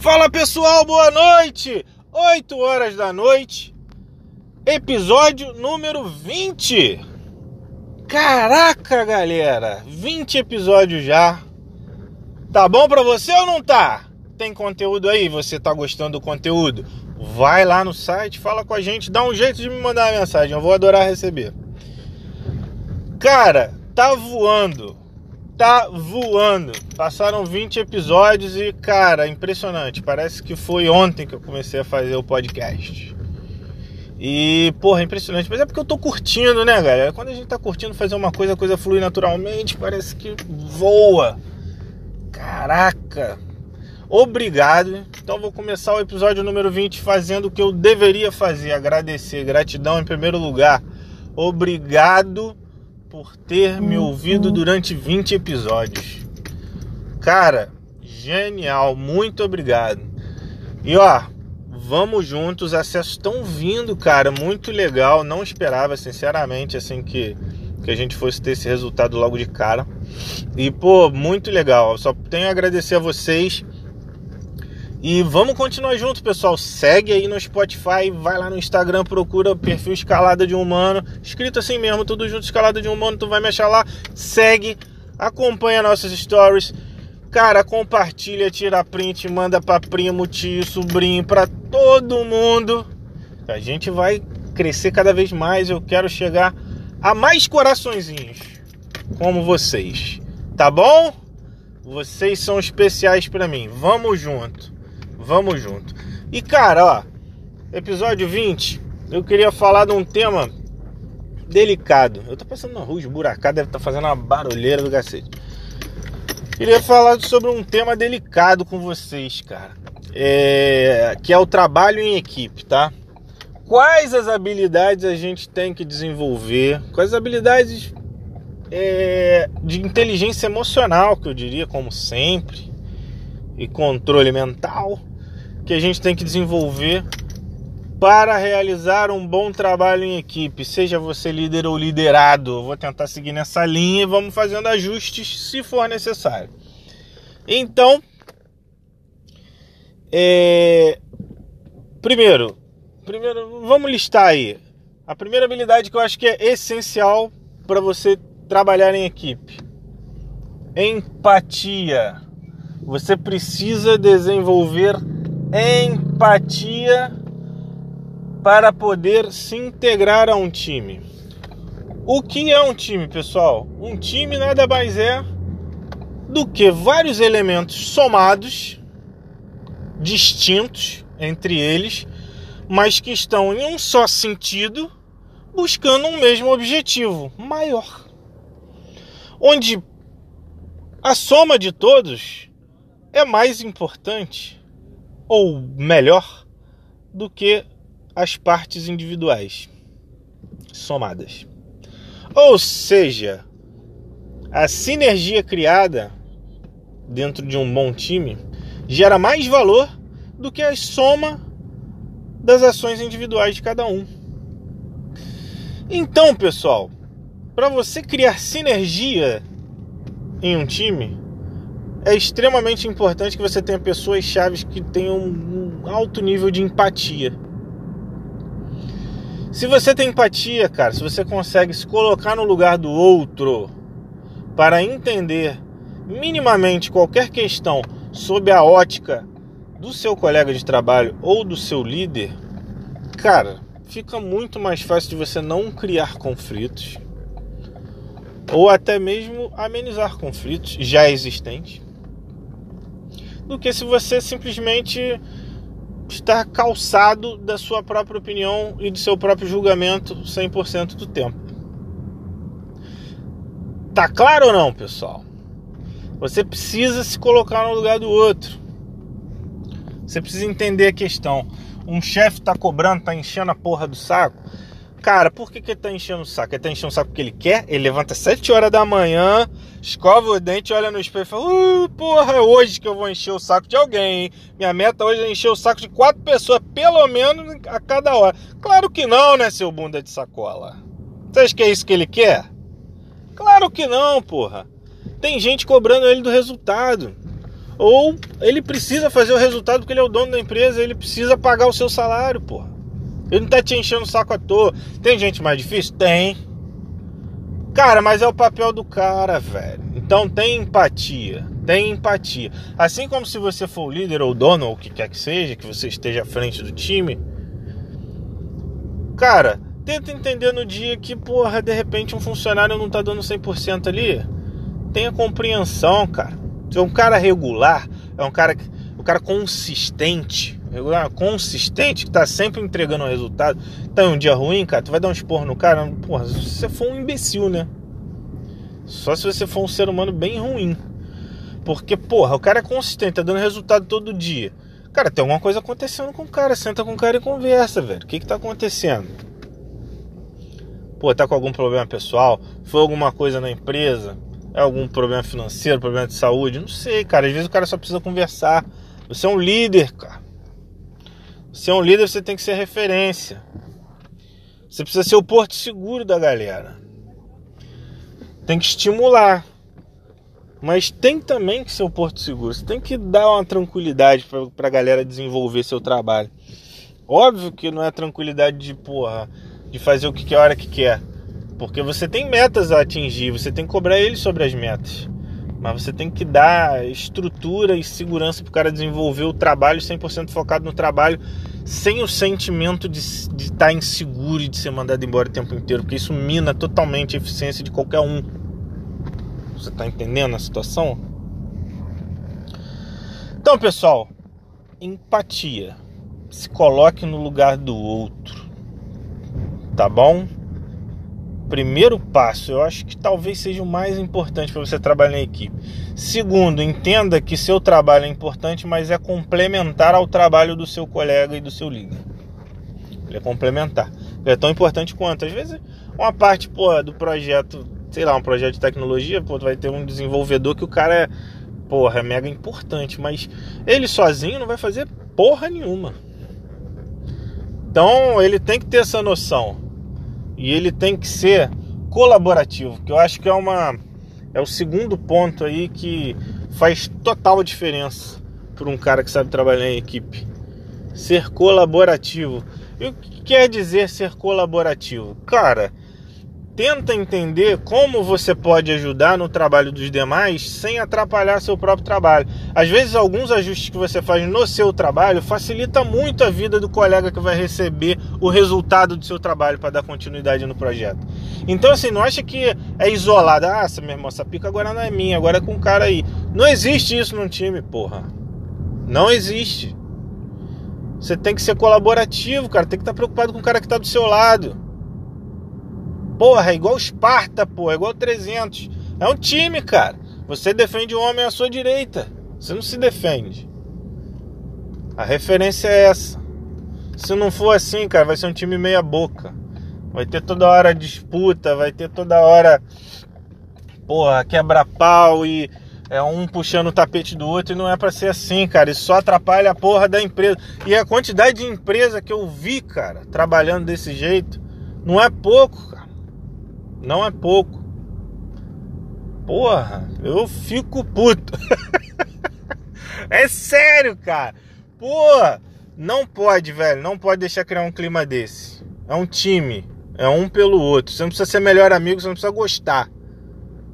Fala pessoal, boa noite! 8 horas da noite, episódio número 20. Caraca, galera, 20 episódios já. Tá bom pra você ou não tá? Tem conteúdo aí? Você tá gostando do conteúdo? Vai lá no site, fala com a gente, dá um jeito de me mandar uma mensagem, eu vou adorar receber. Cara, tá voando tá voando. Passaram 20 episódios e, cara, impressionante. Parece que foi ontem que eu comecei a fazer o podcast. E, porra, impressionante. Mas é porque eu tô curtindo, né, galera? Quando a gente tá curtindo fazer uma coisa, a coisa flui naturalmente, parece que voa. Caraca! Obrigado. Então vou começar o episódio número 20 fazendo o que eu deveria fazer, agradecer, gratidão em primeiro lugar. Obrigado por ter me ouvido durante 20 episódios. Cara, genial, muito obrigado. E ó, vamos juntos, acessos estão vindo, cara, muito legal. Não esperava, sinceramente, assim que que a gente fosse ter esse resultado logo de cara. E pô, muito legal. Só tenho a agradecer a vocês e vamos continuar junto, pessoal. Segue aí no Spotify, vai lá no Instagram, procura perfil Escalada de Humano, escrito assim mesmo, tudo junto, Escalada de Humano, tu vai me achar lá. Segue, acompanha nossas stories. Cara, compartilha, tira print, manda pra primo, tio, sobrinho, pra todo mundo. A gente vai crescer cada vez mais. Eu quero chegar a mais coraçõezinhos como vocês. Tá bom? Vocês são especiais para mim. Vamos junto. Vamos junto. E cara, ó, episódio 20, eu queria falar de um tema delicado. Eu tô passando na rua esburacada, deve estar tá fazendo uma barulheira do cacete. Queria falar sobre um tema delicado com vocês, cara. É, que é o trabalho em equipe, tá? Quais as habilidades a gente tem que desenvolver? Quais as habilidades é, de inteligência emocional, que eu diria, como sempre, e controle mental que a gente tem que desenvolver para realizar um bom trabalho em equipe, seja você líder ou liderado. vou tentar seguir nessa linha e vamos fazendo ajustes se for necessário. Então, é... primeiro, primeiro, vamos listar aí. A primeira habilidade que eu acho que é essencial para você trabalhar em equipe: empatia. Você precisa desenvolver empatia para poder se integrar a um time. O que é um time, pessoal? Um time nada mais é do que vários elementos somados, distintos entre eles, mas que estão em um só sentido, buscando um mesmo objetivo maior. Onde a soma de todos é mais importante ou melhor do que as partes individuais somadas. Ou seja, a sinergia criada dentro de um bom time gera mais valor do que a soma das ações individuais de cada um. Então, pessoal, para você criar sinergia em um time, é extremamente importante que você tenha pessoas chaves que tenham um alto nível de empatia. Se você tem empatia, cara, se você consegue se colocar no lugar do outro para entender minimamente qualquer questão sob a ótica do seu colega de trabalho ou do seu líder, cara, fica muito mais fácil de você não criar conflitos ou até mesmo amenizar conflitos já existentes do que se você simplesmente está calçado da sua própria opinião e do seu próprio julgamento 100% do tempo. Tá claro ou não, pessoal? Você precisa se colocar no lugar do outro. Você precisa entender a questão. Um chefe tá cobrando, tá enchendo a porra do saco. Cara, por que, que ele tá enchendo o saco? Ele tá enchendo o saco porque ele quer? Ele levanta 7 horas da manhã, escova o dente, olha no espelho e fala: uh, Porra, é hoje que eu vou encher o saco de alguém. Hein? Minha meta hoje é encher o saco de quatro pessoas, pelo menos a cada hora. Claro que não, né, seu bunda de sacola? Você acha que é isso que ele quer? Claro que não, porra. Tem gente cobrando ele do resultado. Ou ele precisa fazer o resultado porque ele é o dono da empresa, ele precisa pagar o seu salário, porra. Ele não tá te enchendo o saco à toa. Tem gente mais difícil? Tem. Cara, mas é o papel do cara, velho. Então tem empatia. Tem empatia. Assim como se você for o líder ou o dono, ou o que quer que seja, que você esteja à frente do time. Cara, tenta entender no dia que, porra, de repente um funcionário não tá dando 100% ali. Tenha compreensão, cara. Se é um cara regular, é um cara, um cara consistente, regular, consistente, que tá sempre entregando um resultado. Tá um dia ruim, cara, tu vai dar um esporro no cara. Porra, se você for um imbecil, né? Só se você for um ser humano bem ruim. Porque, porra, o cara é consistente, tá dando resultado todo dia. Cara, tem alguma coisa acontecendo com o cara. Senta com o cara e conversa, velho. O que que tá acontecendo? Pô, tá com algum problema pessoal? Foi alguma coisa na empresa? É algum problema financeiro, problema de saúde? Não sei, cara. Às vezes o cara só precisa conversar. Você é um líder, cara. É um líder, você tem que ser referência. Você precisa ser o porto seguro da galera. Tem que estimular. Mas tem também que ser o porto seguro. Você tem que dar uma tranquilidade para a galera desenvolver seu trabalho. Óbvio que não é tranquilidade de porra, de fazer o que quer a hora que quer. Porque você tem metas a atingir, você tem que cobrar ele sobre as metas. Mas você tem que dar estrutura e segurança para o cara desenvolver o trabalho 100% focado no trabalho, sem o sentimento de estar tá inseguro e de ser mandado embora o tempo inteiro, porque isso mina totalmente a eficiência de qualquer um. Você está entendendo a situação? Então, pessoal, empatia. Se coloque no lugar do outro. Tá bom? Primeiro passo, eu acho que talvez seja o mais importante para você trabalhar em equipe. Segundo, entenda que seu trabalho é importante, mas é complementar ao trabalho do seu colega e do seu líder. Ele é complementar. Ele é tão importante quanto. Às vezes, uma parte do projeto, sei lá, um projeto de tecnologia, pô, vai ter um desenvolvedor que o cara é, porra, é mega importante, mas ele sozinho não vai fazer porra nenhuma. Então, ele tem que ter essa noção e ele tem que ser colaborativo, que eu acho que é uma é o segundo ponto aí que faz total diferença para um cara que sabe trabalhar em equipe. Ser colaborativo. E o que quer dizer ser colaborativo? Cara, tenta entender como você pode ajudar no trabalho dos demais sem atrapalhar seu próprio trabalho. Às vezes, alguns ajustes que você faz no seu trabalho facilita muito a vida do colega que vai receber o resultado do seu trabalho para dar continuidade no projeto. Então, assim, não acha que é isolado. Ah, essa minha irmã, essa pica agora não é minha, agora é com o cara aí. Não existe isso num time, porra. Não existe. Você tem que ser colaborativo, cara. Tem que estar preocupado com o cara que está do seu lado. Porra, é igual Esparta, pô, é igual 300. É um time, cara. Você defende o homem à sua direita. Você não se defende. A referência é essa. Se não for assim, cara, vai ser um time meia boca. Vai ter toda hora disputa, vai ter toda hora porra, quebra-pau e é um puxando o tapete do outro e não é para ser assim, cara. Isso só atrapalha a porra da empresa. E a quantidade de empresa que eu vi, cara, trabalhando desse jeito, não é pouco, cara. Não é pouco. Porra, eu fico puto. é sério, cara. Porra, não pode, velho. Não pode deixar criar um clima desse. É um time. É um pelo outro. Você não precisa ser melhor amigo, você não precisa gostar.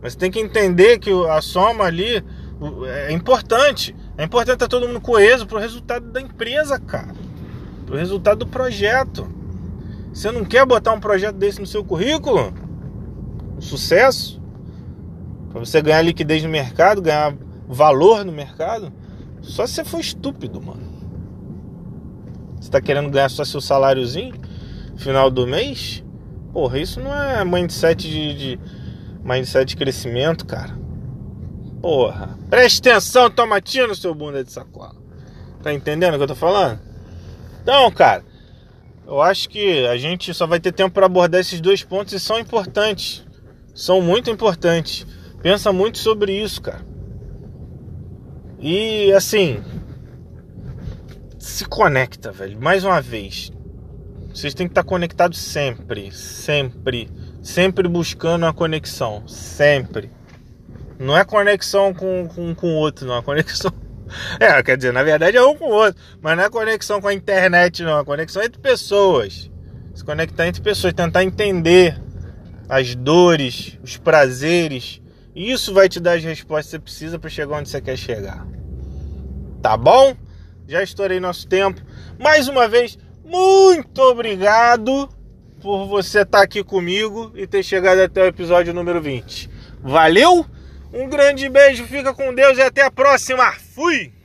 Mas tem que entender que a soma ali é importante. É importante estar todo mundo coeso pro resultado da empresa, cara. Pro resultado do projeto. Você não quer botar um projeto desse no seu currículo? Sucesso, para você ganhar liquidez no mercado, ganhar valor no mercado, só se você for estúpido, mano. Você tá querendo ganhar só seu saláriozinho final do mês? Porra, isso não é mindset de, de mindset de crescimento, cara. Porra, preste atenção, tomatinho no seu bunda de sacola. Tá entendendo o que eu tô falando? Então, cara, eu acho que a gente só vai ter tempo para abordar esses dois pontos e são importantes são muito importantes. Pensa muito sobre isso, cara. E assim, se conecta, velho. Mais uma vez, vocês têm que estar conectados sempre, sempre, sempre buscando a conexão, sempre. Não é conexão com com, com outro, não, é conexão É, quer dizer, na verdade é um com o outro. Mas não é conexão com a internet, não. É conexão entre pessoas. Se conectar entre pessoas, tentar entender as dores, os prazeres. Isso vai te dar as respostas que você precisa para chegar onde você quer chegar. Tá bom? Já estourei nosso tempo. Mais uma vez, muito obrigado por você estar aqui comigo e ter chegado até o episódio número 20. Valeu? Um grande beijo, fica com Deus e até a próxima. Fui!